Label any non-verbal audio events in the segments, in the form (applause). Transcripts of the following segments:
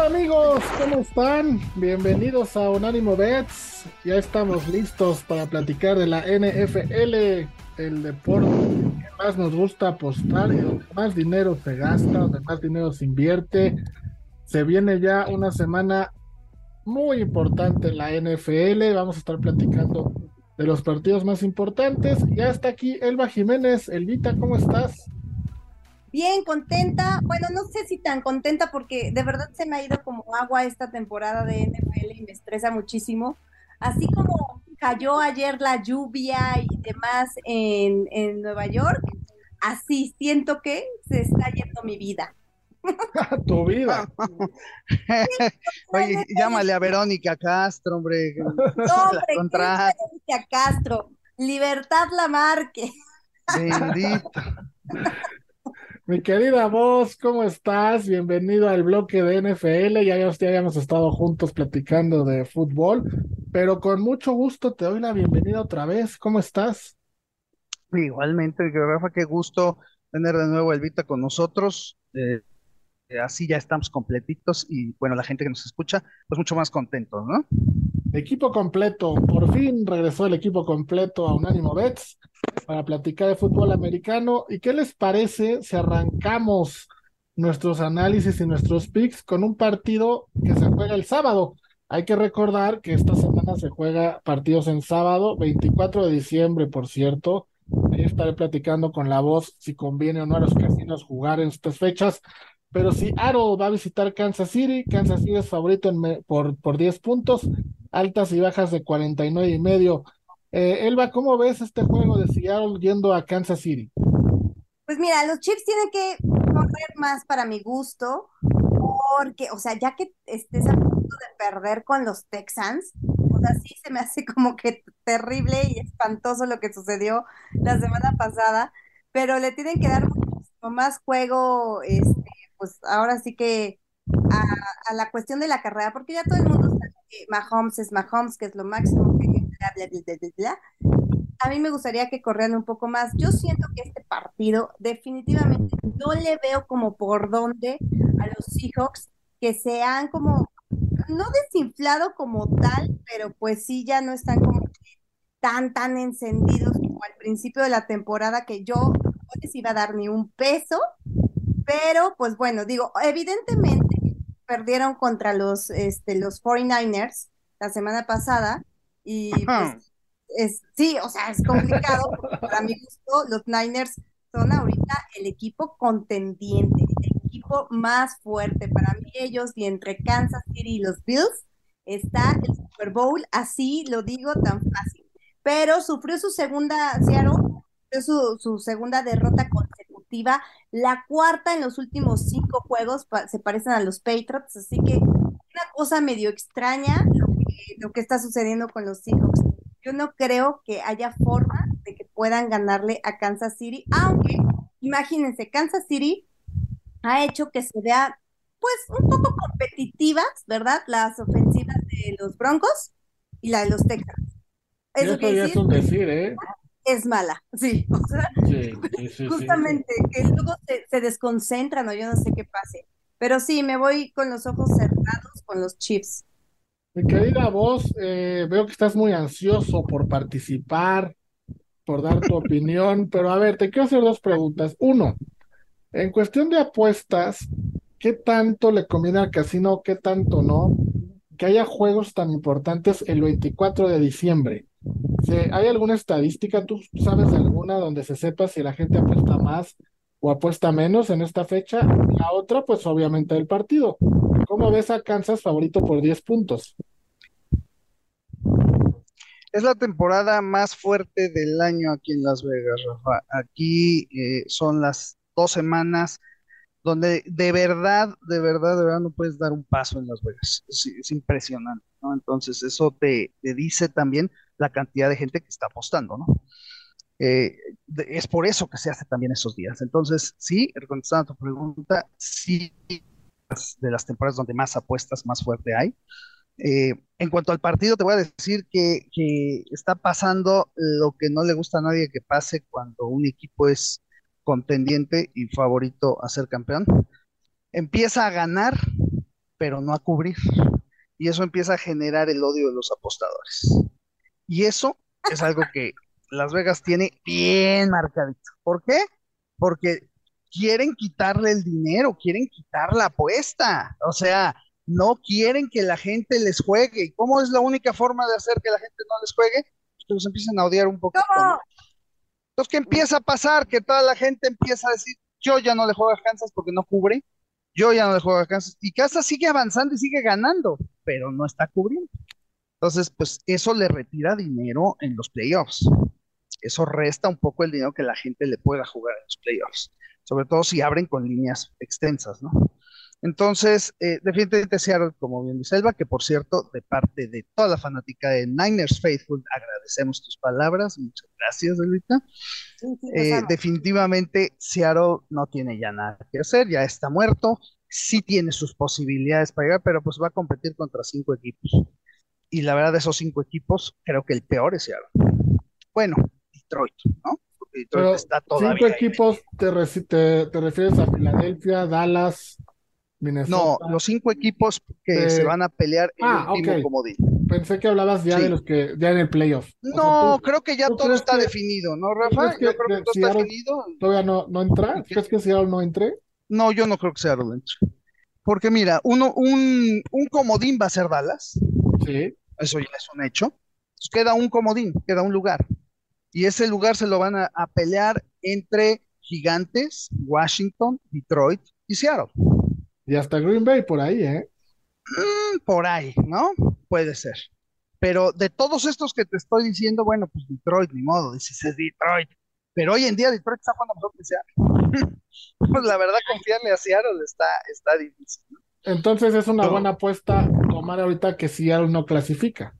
Hola amigos, ¿cómo están? Bienvenidos a Unánimo Bets. Ya estamos listos para platicar de la NFL, el deporte que más nos gusta apostar y donde más dinero se gasta, donde más dinero se invierte. Se viene ya una semana muy importante en la NFL. Vamos a estar platicando de los partidos más importantes. Ya está aquí Elba Jiménez. Elvita, ¿cómo estás? Bien, contenta. Bueno, no sé si tan contenta porque de verdad se me ha ido como agua esta temporada de NFL y me estresa muchísimo. Así como cayó ayer la lluvia y demás en, en Nueva York, así siento que se está yendo mi vida. (laughs) tu vida. (laughs) Oye, llámale a Verónica Castro, hombre. No, hombre, ¿qué es Verónica Castro. Libertad Lamarque. Bendito. (laughs) Mi querida voz, ¿cómo estás? Bienvenido al bloque de NFL. Ya, ya habíamos estado juntos platicando de fútbol, pero con mucho gusto te doy la bienvenida otra vez. ¿Cómo estás? Igualmente, Rafa, qué gusto tener de nuevo a Elvita con nosotros. Eh, así ya estamos completitos y bueno, la gente que nos escucha, pues mucho más contentos, ¿no? Equipo completo, por fin regresó el equipo completo a Unánimo Bets para platicar de fútbol americano. ¿Y qué les parece si arrancamos nuestros análisis y nuestros picks con un partido que se juega el sábado? Hay que recordar que esta semana se juega partidos en sábado, 24 de diciembre, por cierto. Ahí estaré platicando con la voz si conviene o no a los casinos jugar en estas fechas. Pero si Aro va a visitar Kansas City, Kansas City es favorito en por, por 10 puntos, altas y bajas de 49 y medio. Eh, Elba, ¿cómo ves este juego de Seattle yendo a Kansas City? Pues mira, los Chiefs tienen que correr más para mi gusto, porque, o sea, ya que estés a punto de perder con los Texans, o sea, sí se me hace como que terrible y espantoso lo que sucedió la semana pasada, pero le tienen que dar más juego, este, pues ahora sí que a, a la cuestión de la carrera, porque ya todo el mundo sabe que Mahomes es Mahomes, que es lo máximo que A mí me gustaría que corrieran un poco más. Yo siento que este partido definitivamente no le veo como por dónde a los Seahawks que se han como, no desinflado como tal, pero pues sí ya no están como tan, tan encendidos como al principio de la temporada que yo no les iba a dar ni un peso, pero pues bueno, digo, evidentemente perdieron contra los, este, los 49ers la semana pasada, y pues, es, sí, o sea, es complicado. para mi gusto, los Niners son ahorita el equipo contendiente, el equipo más fuerte. Para mí, ellos y entre Kansas City y los Bills está el Super Bowl, así lo digo tan fácil. Pero sufrió su segunda, Seattle, su, su segunda derrota consecutiva, la cuarta en los últimos cinco juegos, se parecen a los Patriots, así que una cosa medio extraña lo que está sucediendo con los Seahawks. Yo no creo que haya forma de que puedan ganarle a Kansas City, aunque imagínense, Kansas City ha hecho que se vea pues un poco competitivas, ¿verdad? Las ofensivas de los Broncos y la de los Texans. Eso es un decir, ¿eh? Es mala, sí. O sea, (laughs) justamente, que luego se, se desconcentran o yo no sé qué pase. Pero sí, me voy con los ojos cerrados con los Chiefs. Mi querida voz, eh, veo que estás muy ansioso por participar, por dar tu (laughs) opinión, pero a ver, te quiero hacer dos preguntas. Uno, en cuestión de apuestas, ¿qué tanto le conviene al casino, qué tanto no, que haya juegos tan importantes el 24 de diciembre? ¿Hay alguna estadística, tú sabes de alguna donde se sepa si la gente apuesta más o apuesta menos en esta fecha? La otra, pues obviamente el partido. ¿Cómo ves a Kansas favorito por 10 puntos? Es la temporada más fuerte del año aquí en Las Vegas, Rafa. Aquí eh, son las dos semanas donde de verdad, de verdad, de verdad no puedes dar un paso en Las Vegas. Es, es impresionante. Entonces eso te, te dice también la cantidad de gente que está apostando, ¿no? Eh, es por eso que se hace también esos días. Entonces, sí, contestando a tu pregunta, sí, de las temporadas donde más apuestas, más fuerte hay. Eh, en cuanto al partido, te voy a decir que, que está pasando lo que no le gusta a nadie que pase cuando un equipo es contendiente y favorito a ser campeón. Empieza a ganar, pero no a cubrir. Y eso empieza a generar el odio de los apostadores. Y eso es algo que Las Vegas tiene bien marcadito. ¿Por qué? Porque quieren quitarle el dinero, quieren quitar la apuesta. O sea, no quieren que la gente les juegue. ¿Y cómo es la única forma de hacer que la gente no les juegue? Que los empiecen a odiar un. ¿Cómo? Entonces, ¿qué empieza a pasar? Que toda la gente empieza a decir, yo ya no le juego a Kansas porque no cubre, yo ya no le juego a Kansas. Y Kansas sigue avanzando y sigue ganando, pero no está cubriendo. Entonces, pues eso le retira dinero en los playoffs. Eso resta un poco el dinero que la gente le pueda jugar en los playoffs, sobre todo si abren con líneas extensas, ¿no? Entonces, eh, definitivamente Seattle, como bien dice Elba, que por cierto, de parte de toda la fanática de Niners Faithful, agradecemos tus palabras. Muchas gracias, Elvita. Sí, sí, los Eh, definitivamente Seattle no tiene ya nada que hacer, ya está muerto, sí tiene sus posibilidades para llegar, pero pues va a competir contra cinco equipos. Y la verdad de esos cinco equipos, creo que el peor es Seattle. Bueno, Detroit, ¿no? Porque Detroit Pero está cinco todavía ahí. equipos, te, reci- te, te refieres a Filadelfia, Dallas, No, los cinco equipos que Eh, se van a pelear el ah, último ok. comodín. Pensé que hablabas ya Sí. de los que ya en el playoff. O sea, No, ¿tú creo que ya todo está que- definido, ¿no, Rafa? que- Yo creo que todo está definido. todavía no, no entra? ¿Crees que Seattle no entre? No, yo no creo que Seattle entre. Porque mira, uno, un, un comodín va a ser Dallas. Sí. Eso ya es un hecho. Queda un comodín, queda un lugar. Y ese lugar se lo van a, a pelear entre Gigantes, Washington, Detroit y Seattle. Y hasta Green Bay por ahí, ¿eh? Mm, por ahí, ¿no? Puede ser. Pero de todos estos que te estoy diciendo, bueno, pues Detroit, ni modo, dices es Detroit. Pero hoy en día Detroit está jugando mejor que Seattle. (laughs) Pues la verdad, confiarle a Seattle está, está difícil. ¿no? Entonces es una No. buena apuesta tomar ahorita que Seattle no clasifica.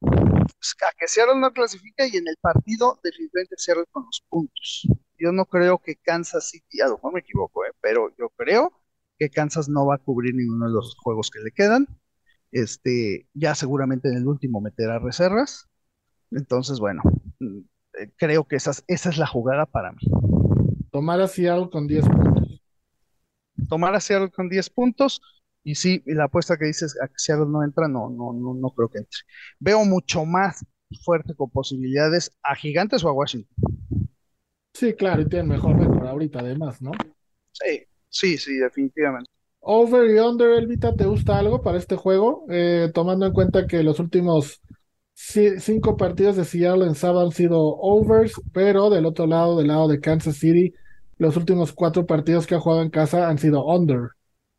Pues, a que Seattle no clasifica y en el partido definitivamente Seattle con los puntos. Yo no creo que Kansas City, a lo mejor me equivoco, ¿eh? pero yo creo que Kansas no va a cubrir ninguno de los juegos que le quedan. Este, ya seguramente en el último meterá reservas. Entonces, bueno, mm, eh, creo que esas, esa es la jugada para mí. Tomar a Seattle con 10 puntos. Tomar a Seattle con 10 puntos y sí, la apuesta que dices a que Seattle no entra, no, no, no, no creo que entre. Veo mucho más fuerte con posibilidades a Gigantes o a Washington. Sí, claro, y tienen mejor récord ahorita además, ¿no? Sí, sí, sí, definitivamente. Over y under, Elvita, ¿te gusta algo para este juego? Eh, tomando en cuenta que los últimos ci- cinco partidos de Seattle en sábado han sido overs, pero del otro lado, del lado de Kansas City, los últimos cuatro partidos que ha jugado en casa han sido under.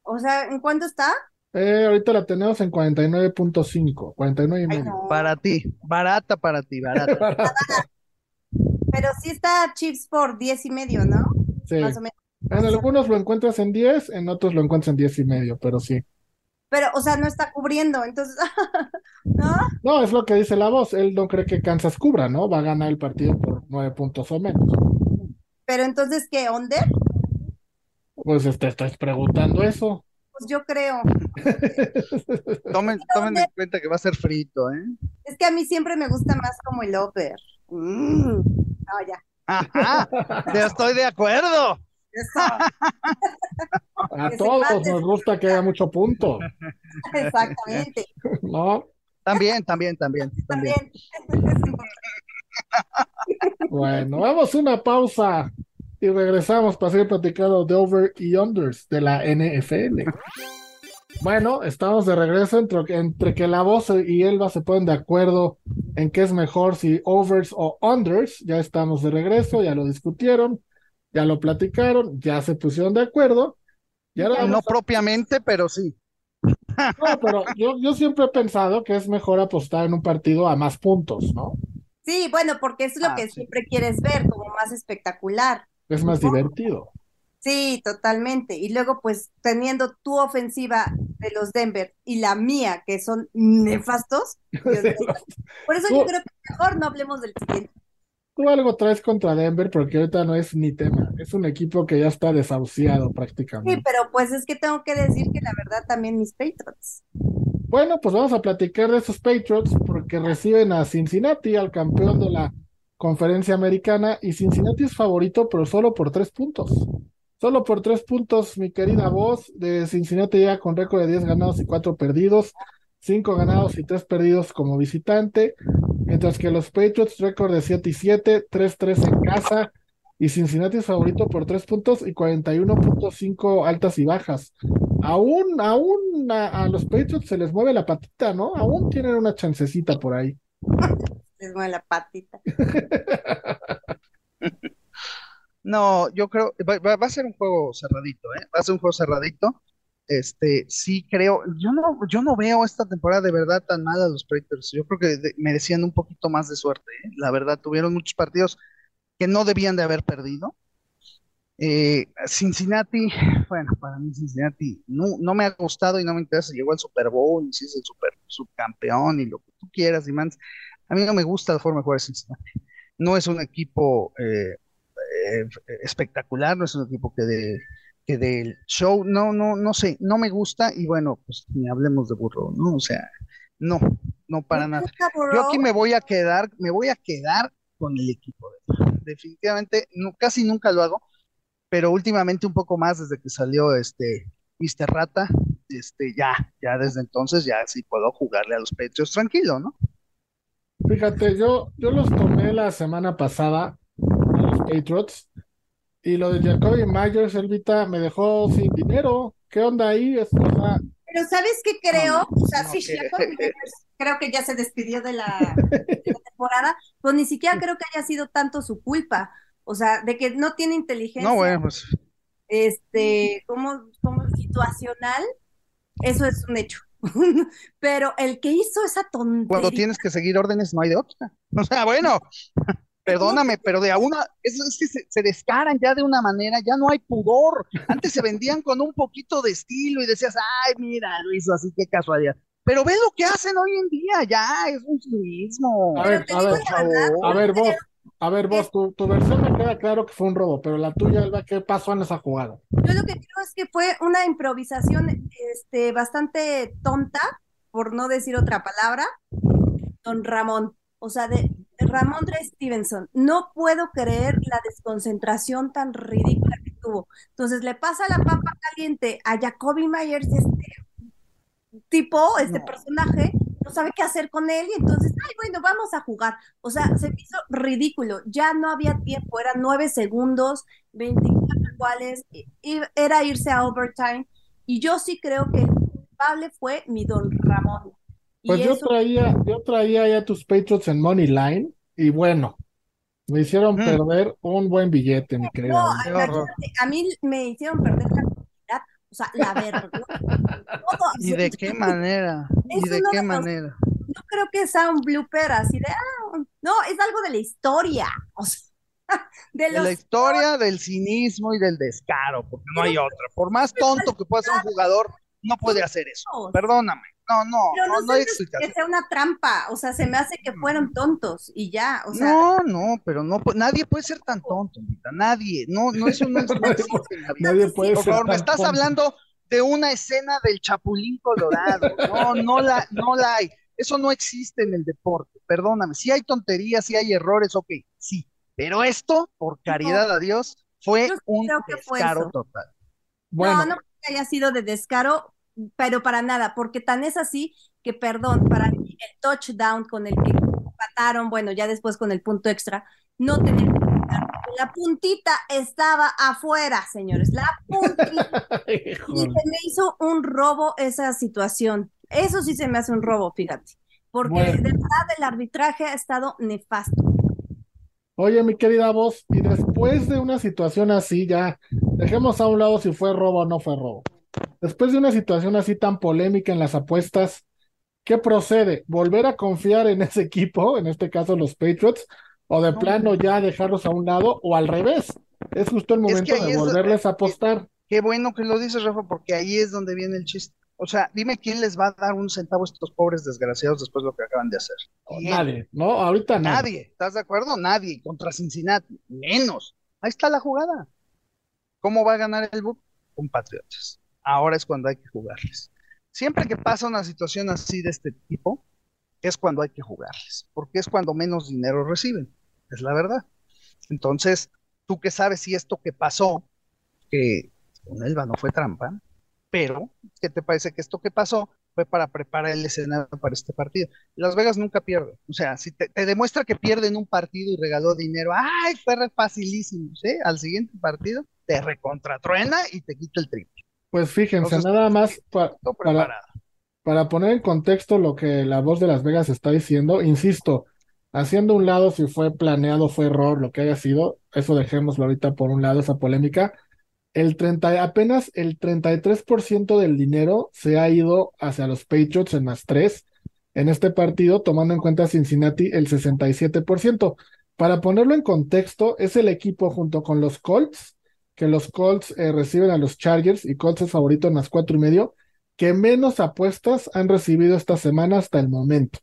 O sea, ¿en cuánto está? Eh, ahorita la tenemos en 49.5, 49 y Ay, medio. no. Para ti, barata para ti, barata. (laughs) Pero sí está Chiefs por 10 y medio, ¿no? Sí. Más o menos. En algunos lo encuentras en 10, en otros lo encuentras en 10 y medio, pero sí. Pero, o sea, no está cubriendo, entonces, (laughs) ¿no? No, es lo que dice la voz. Él no cree que Kansas cubra, ¿no? Va a ganar el partido por 9 puntos o menos. Pero entonces, ¿qué? ¿Under? Pues te estás preguntando eso. Pues yo creo. (laughs) Tomen, tomen en cuenta que va a ser frito, ¿eh? Es que a mí siempre me gusta más como el over. Mm. No, ya. Ajá, estoy de acuerdo. Eso. (laughs) A todos nos gusta que haya mucho punto, (laughs) Exactamente. (laughs) ¿no? También, también, también, también. Bueno, vamos a una pausa y regresamos para seguir platicando de over y unders de la NFL. Bueno, estamos de regreso entre, entre que la voz y Elba se ponen de acuerdo en qué es mejor, si overs o unders. Ya estamos de regreso, ya lo discutieron, ya lo platicaron, ya se pusieron de acuerdo. Y ahora No a- propiamente, pero sí. No, pero yo, yo siempre he pensado que es mejor apostar en un partido a más puntos, ¿no? Sí, bueno, porque es lo Ah, que sí. siempre quieres ver, como más espectacular. Es más divertido. Sí, totalmente. Y luego, pues, teniendo tu ofensiva de los Denver y la mía, que son (laughs) nefastos. Por eso yo creo que mejor no hablemos del siguiente. Tú algo traes contra Denver porque ahorita no es ni tema. Es un equipo que ya está desahuciado prácticamente. Sí, pero pues es que tengo que decir que la verdad también mis Patriots. Bueno, pues vamos a platicar de esos Patriots porque reciben a Cincinnati, al campeón de la conferencia americana, y Cincinnati es favorito, pero solo por tres puntos. Solo por tres puntos, mi querida voz, de Cincinnati ya con récord de 10 ganados y 4 perdidos, 5 ganados y 3 perdidos como visitante, mientras que los Patriots récord de 7 y 7, 3-3 en casa, y Cincinnati es favorito por 3 puntos y 41.5 altas y bajas. Aún, aún a, a, los Patriots se les mueve la patita, ¿no? Aún tienen una chancecita por ahí. (laughs) Les mueve la patita. (laughs) No, yo creo, va, va, a ser un juego cerradito, ¿eh? Va a ser un juego cerradito. Este, sí creo, yo no, yo no veo esta temporada de verdad tan mala a los Patriots. Yo creo que merecían un poquito más de suerte, ¿eh? La verdad, tuvieron muchos partidos que no debían de haber perdido. Eh, Cincinnati, (sighs) bueno, para mí Cincinnati no, no me ha gustado y no me interesa. Llegó al Super Bowl y si es el super subcampeón y lo que tú quieras y más. A mí no me gusta la forma de jugar Cincinnati. No es un equipo eh, eh, espectacular, no es un equipo que de que del show, no, no, no sé, no me gusta y bueno, pues ni hablemos de burro, ¿no? O sea, no, no para nada. Yo aquí me voy a quedar, me voy a quedar con el equipo. Definitivamente, no, casi nunca lo hago, pero últimamente un poco más desde que salió este Mr. Rata, este, ya, ya desde entonces ya sí puedo jugarle a los Patriots tranquilo, ¿no? Fíjate, yo, yo los tomé la semana pasada a los Patriots y lo de Jacoby Myers, Elvita, me dejó sin dinero. ¿Qué onda ahí? Es, o sea, Pero ¿sabes qué creo? o sea, sí, Jacoby Myers creo que ya se despidió de la, de la temporada, pues ni siquiera creo que haya sido tanto su culpa. O sea, de que no tiene inteligencia. No, bueno, pues. Este, como, como situacional, eso es un hecho. (laughs) Pero el que hizo esa tontería. Cuando tienes que seguir órdenes, no hay de otra. (laughs) O sea, bueno, perdóname, pero de a una, es, es que se, se, descaran ya de una manera, ya no hay pudor. Antes se vendían con un poquito de estilo y decías, ay, mira, lo hizo así, qué casualidad. Pero ve lo que hacen hoy en día, ya, es un cinismo. A ver, a ver, a ver, vos, a ver, vos, tu, tu, versión me queda claro que fue un robo, pero la tuya, Alba, ¿qué pasó en esa jugada? Yo lo que creo es que fue una improvisación este, bastante tonta, por no decir otra palabra, don Ramón. O sea, de, de Ramón Dre Stevenson. No puedo creer la desconcentración tan ridícula que tuvo. Entonces le pasa la papa caliente a Jacoby Myers, este tipo, este no. personaje, no sabe qué hacer con él y entonces, ay, bueno, vamos a jugar. O sea, se me hizo ridículo. Ya no había tiempo, eran nueve segundos, 24 iguales, y era irse a overtime. Y yo sí creo que el culpable fue mi don Ramón. Pues yo eso, traía, yo traía ya tus Patriots en Money Line y bueno, me hicieron Mm. perder un buen billete, mi querida. no, a mí me hicieron perder la dignidad, o sea, la vergüenza. ¿Y de qué manera? ¿Y de qué manera? no creo que sea un blooper así de, ah, no, es algo de la historia, o sea, (laughs) de De la historia del cinismo y del descaro, porque no hay otra. Por más tonto que pueda ser un jugador, no puede hacer eso. Perdóname. No, no, Pero no, no, no hay se me hace que sea una trampa, o sea, se me hace que fueron tontos y ya, o sea, No, no, pero no, nadie puede ser tan tonto, nadie. No, no, eso no, es- no existe en la vida. Nadie puede Por favor, me estás tonto. hablando de una escena del Chapulín Colorado. No, no la, no la hay. Eso no existe en el deporte. Perdóname. Si hay tonterías, si hay errores, ok, sí. Pero esto, por caridad a Dios, fue Yo un creo que fue descaro total. Bueno, no, no creo que haya sido de descaro, pero para nada, porque tan es así que, perdón, para mí el touchdown con el que empataron, bueno, ya después con el punto extra, no tenía que la puntita estaba afuera, señores, la puntita. (laughs) Y se me hizo un robo esa situación. Eso sí se me hace un robo, fíjate. Porque Bueno. de verdad el arbitraje ha estado nefasto. Oye, mi querida voz, y después de una situación así, ya dejemos a un lado si fue robo o no fue robo. Después de una situación así tan polémica en las apuestas, ¿qué procede? ¿Volver a confiar en ese equipo, en este caso los Patriots, o de No. plano ya dejarlos a un lado, o al revés? Es justo el momento de volverles a apostar. Qué bueno que lo dices, Rafa, porque ahí es donde viene el chiste. O sea, dime quién les va a dar un centavo a estos pobres desgraciados después de lo que acaban de hacer. Nadie, ¿no? Ahorita nadie. Nadie, ¿estás de acuerdo? Nadie. Contra Cincinnati, menos. Ahí está la jugada. ¿Cómo va a ganar el book? Con Patriotas. Ahora es cuando hay que jugarles. Siempre que pasa una situación así de este tipo, es cuando hay que jugarles, porque es cuando menos dinero reciben, es la verdad. Entonces, tú que sabes si esto que pasó, que con Elba no fue trampa, pero ¿qué te parece que esto que pasó fue para preparar el escenario para este partido? Las Vegas nunca pierde, o sea, si te, demuestra que pierden un partido y regaló dinero, ¡ay, fue facilísimo! ¿sí? Al siguiente partido te recontratruena y te quita el triple. Pues fíjense, nada más para, para poner en contexto lo que la voz de Las Vegas está diciendo, insisto, haciendo un lado si fue planeado, fue error, lo que haya sido, eso dejémoslo ahorita por un lado, esa polémica. El 30, apenas el 33% del dinero se ha ido hacia los Patriots en más 3 en este partido, tomando en cuenta Cincinnati el 67%. Para ponerlo en contexto, es el equipo junto con los Colts, que los Colts eh, reciben a los Chargers y Colts es favorito en más cuatro y medio, que menos apuestas han recibido esta semana hasta el momento.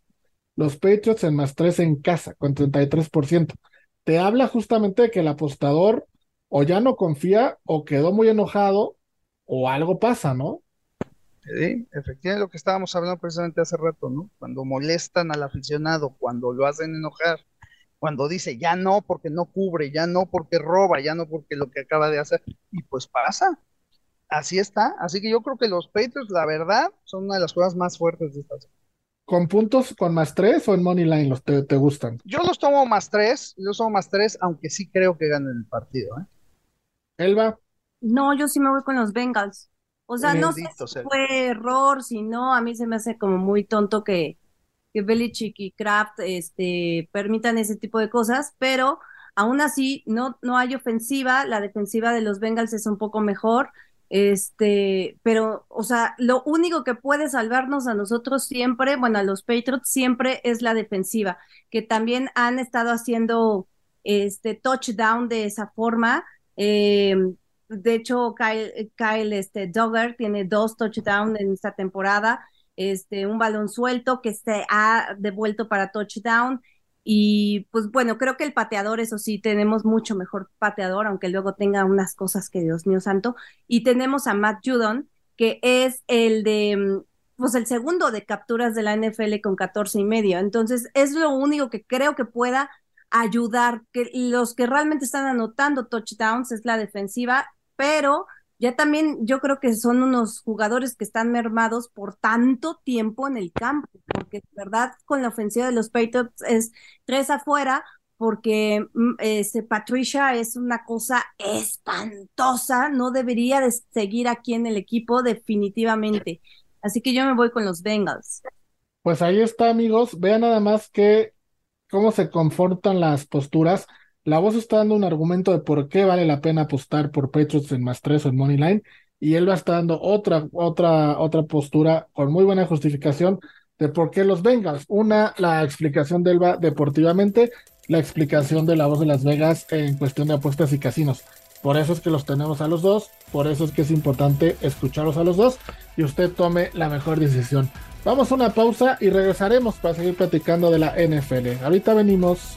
Los Patriots en más 3 en casa, con 33%. Te habla justamente de que el apostador o ya no confía o quedó muy enojado o algo pasa, ¿no? Sí, efectivamente lo que estábamos hablando precisamente hace rato, ¿no? Cuando molestan al aficionado, cuando lo hacen enojar, cuando dice ya no porque no cubre, ya no porque roba, ya no porque lo que acaba de hacer, y pues pasa, así está. Así que yo creo que los Patriots, la verdad, son una de las cosas más fuertes de esta. ¿Con puntos con más tres o en Money Line los te, gustan? Yo los tomo más tres, yo los tomo más tres, aunque sí creo que ganen el partido. ¿eh? Elba. No, yo sí me voy con los Bengals. O sea, no sé si fue error, si no, a mí se me hace como muy tonto que, que Belichick y Kraft este, permitan ese tipo de cosas, pero aún así no, no hay ofensiva, la defensiva de los Bengals es un poco mejor. Este, pero, o sea, lo único que puede salvarnos a nosotros siempre, bueno, a los Patriots siempre es la defensiva, que también han estado haciendo este touchdown de esa forma. Eh, de hecho, Kyle, Kyle este, Dogger tiene dos touchdowns en esta temporada, este, un balón suelto que se ha devuelto para touchdown y pues bueno, creo que el pateador, eso sí, tenemos mucho mejor pateador, aunque luego tenga unas cosas que Dios mío santo. Y tenemos a Matt Judon, que es el de, mm, pues el segundo de capturas de la NFL con 14 y medio. Entonces, es lo único que creo que pueda ayudar, que los que realmente están anotando touchdowns es la defensiva, pero ya también yo creo que son unos jugadores que están mermados por tanto tiempo en el campo, porque de verdad con la ofensiva de los Patriots es tres afuera, porque mm, este, Patricia es una cosa espantosa, no debería de seguir aquí en el equipo definitivamente. Así que yo me voy con los Bengals. Pues ahí está, amigos. Vean nada más que cómo se confortan las posturas. La voz está dando un argumento de por qué vale la pena apostar por Patriots en más tres o en Money Line, y él va a estar dando otra, otra, otra postura con muy buena justificación de por qué los Bengals. Una, la explicación de Elba deportivamente, la explicación de la voz de Las Vegas en cuestión de apuestas y casinos. Por eso es que los tenemos a los dos, por eso es que es importante escucharlos a los dos y usted tome la mejor decisión. Vamos a una pausa y regresaremos para seguir platicando de la NFL. Ahorita venimos.